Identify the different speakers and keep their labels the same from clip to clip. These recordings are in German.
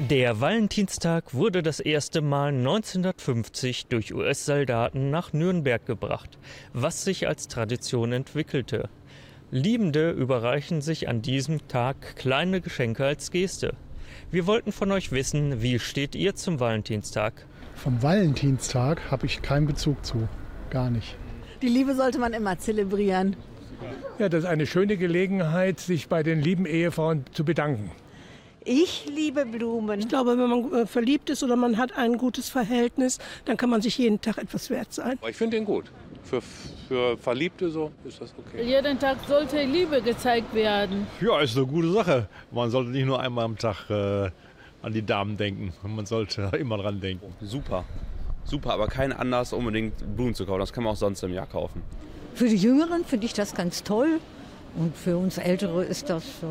Speaker 1: Der Valentinstag wurde das erste Mal 1950 durch US-Soldaten nach Nürnberg gebracht, was sich als Tradition entwickelte. Liebende überreichen sich an diesem Tag kleine Geschenke als Geste. Wir wollten von euch wissen, wie steht ihr zum Valentinstag?
Speaker 2: Vom Valentinstag habe ich keinen Bezug zu. Gar nicht.
Speaker 3: Die Liebe sollte man immer zelebrieren.
Speaker 4: Ja, das ist eine schöne Gelegenheit, sich bei den lieben Ehefrauen zu bedanken.
Speaker 3: Ich liebe Blumen.
Speaker 5: Ich glaube, wenn man äh, verliebt ist oder man hat ein gutes Verhältnis, dann kann man sich jeden Tag etwas wert sein.
Speaker 6: Ich finde den gut. Für, für Verliebte so ist das okay.
Speaker 7: Jeden Tag sollte Liebe gezeigt werden.
Speaker 8: Ja, ist eine gute Sache. Man sollte nicht nur einmal am Tag äh, an die Damen denken. Man sollte immer dran denken.
Speaker 9: Super. Super, aber kein Anlass unbedingt Blumen zu kaufen. Das kann man auch sonst im Jahr kaufen.
Speaker 10: Für die Jüngeren finde ich das ganz toll. Und für uns Ältere ist das äh,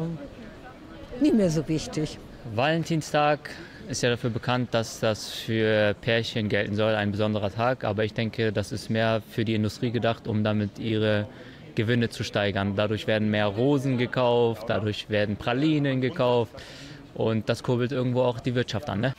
Speaker 10: nie mehr so wichtig.
Speaker 11: Valentinstag ist ja dafür bekannt, dass das für Pärchen gelten soll, ein besonderer Tag. Aber ich denke, das ist mehr für die Industrie gedacht, um damit ihre Gewinne zu steigern. Dadurch werden mehr Rosen gekauft, dadurch werden Pralinen gekauft und das kurbelt irgendwo auch die Wirtschaft an. Ne?